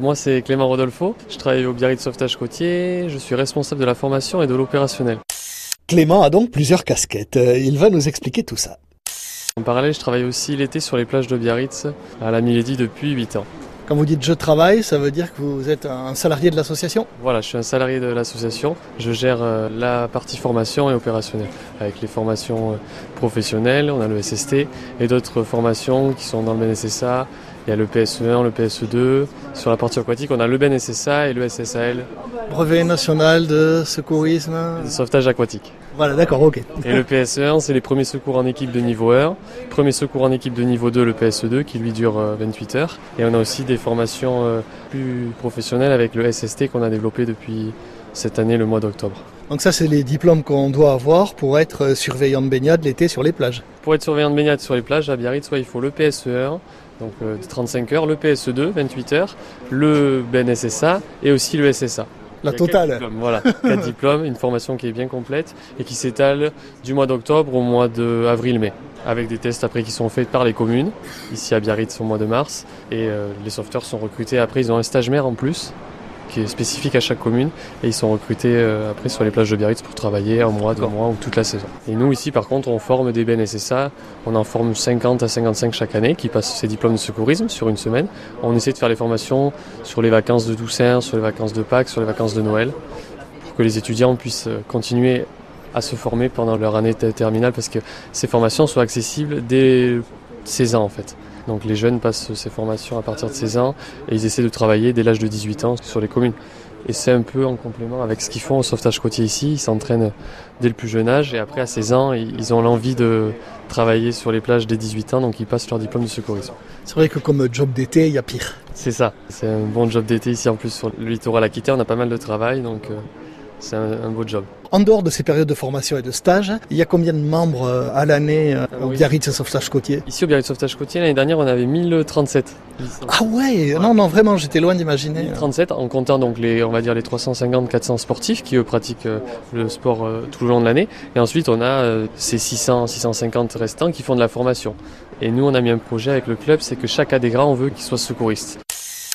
Moi, c'est Clément Rodolfo. Je travaille au Biarritz Sauvetage Côtier. Je suis responsable de la formation et de l'opérationnel. Clément a donc plusieurs casquettes. Euh, Il va nous expliquer tout ça. En parallèle, je travaille aussi l'été sur les plages de Biarritz à la Milady depuis 8 ans. Quand vous dites je travaille, ça veut dire que vous êtes un salarié de l'association Voilà, je suis un salarié de l'association. Je gère euh, la partie formation et opérationnelle avec les formations euh, professionnelles. On a le SST et d'autres formations qui sont dans le BNSSA. Il y a le PSE1, le PSE2. Sur la partie aquatique, on a le BNSSA et le SSAL, Brevet national de secourisme. le sauvetage aquatique. Voilà, d'accord, ok. Et le PSE1, c'est les premiers secours en équipe de niveau 1. Premier secours en équipe de niveau 2, le PSE2, qui lui dure euh, 28 heures. Et on a aussi des formations euh, plus professionnelles avec le SST qu'on a développé depuis cette année, le mois d'octobre. Donc ça, c'est les diplômes qu'on doit avoir pour être euh, surveillant de baignade l'été sur les plages. Pour être surveillant de baignade sur les plages à Biarritz, il faut le PSE1, donc euh, de 35 heures, le PSE2, 28 heures, le BNSSA et aussi le SSA. La a quatre totale. diplômes, voilà, quatre diplômes, une formation qui est bien complète et qui s'étale du mois d'octobre au mois d'avril-mai, avec des tests après qui sont faits par les communes, ici à Biarritz au mois de mars, et euh, les sauveteurs sont recrutés après, ils ont un stage maire en plus, qui est spécifique à chaque commune, et ils sont recrutés euh, après sur les plages de Biarritz pour travailler un mois, deux mois ou toute la saison. Et nous ici par contre on forme des BNSSA, on en forme 50 à 55 chaque année qui passent ces diplômes de secourisme sur une semaine. On essaie de faire les formations sur les vacances de Toussaint, sur les vacances de Pâques, sur les vacances de Noël, pour que les étudiants puissent euh, continuer à se former pendant leur année terminale parce que ces formations soient accessibles dès 16 ans en fait. Donc les jeunes passent ces formations à partir de 16 ans et ils essaient de travailler dès l'âge de 18 ans sur les communes. Et c'est un peu en complément avec ce qu'ils font au sauvetage côtier ici. Ils s'entraînent dès le plus jeune âge et après à 16 ans, ils ont l'envie de travailler sur les plages dès 18 ans, donc ils passent leur diplôme de secourisme. C'est vrai que comme job d'été, il y a pire. C'est ça. C'est un bon job d'été ici en plus sur le littoral aquitaine. On a pas mal de travail, donc euh, c'est un, un beau job. En dehors de ces périodes de formation et de stage, il y a combien de membres euh, à l'année euh, au oui. Biarritz Sauvetage Côtier Ici au Biarritz Sauvetage Côtier, l'année dernière, on avait 1037 licenciés. Ah ouais, non, non, vraiment, j'étais loin d'imaginer. 37 en comptant donc les on va dire les 350 400 sportifs qui eux pratiquent euh, le sport tout le long de l'année et ensuite on a ces 600 650 restants qui font de la formation. Et nous on a mis un projet avec le club, c'est que chaque adhérent on veut qu'il soit secouriste.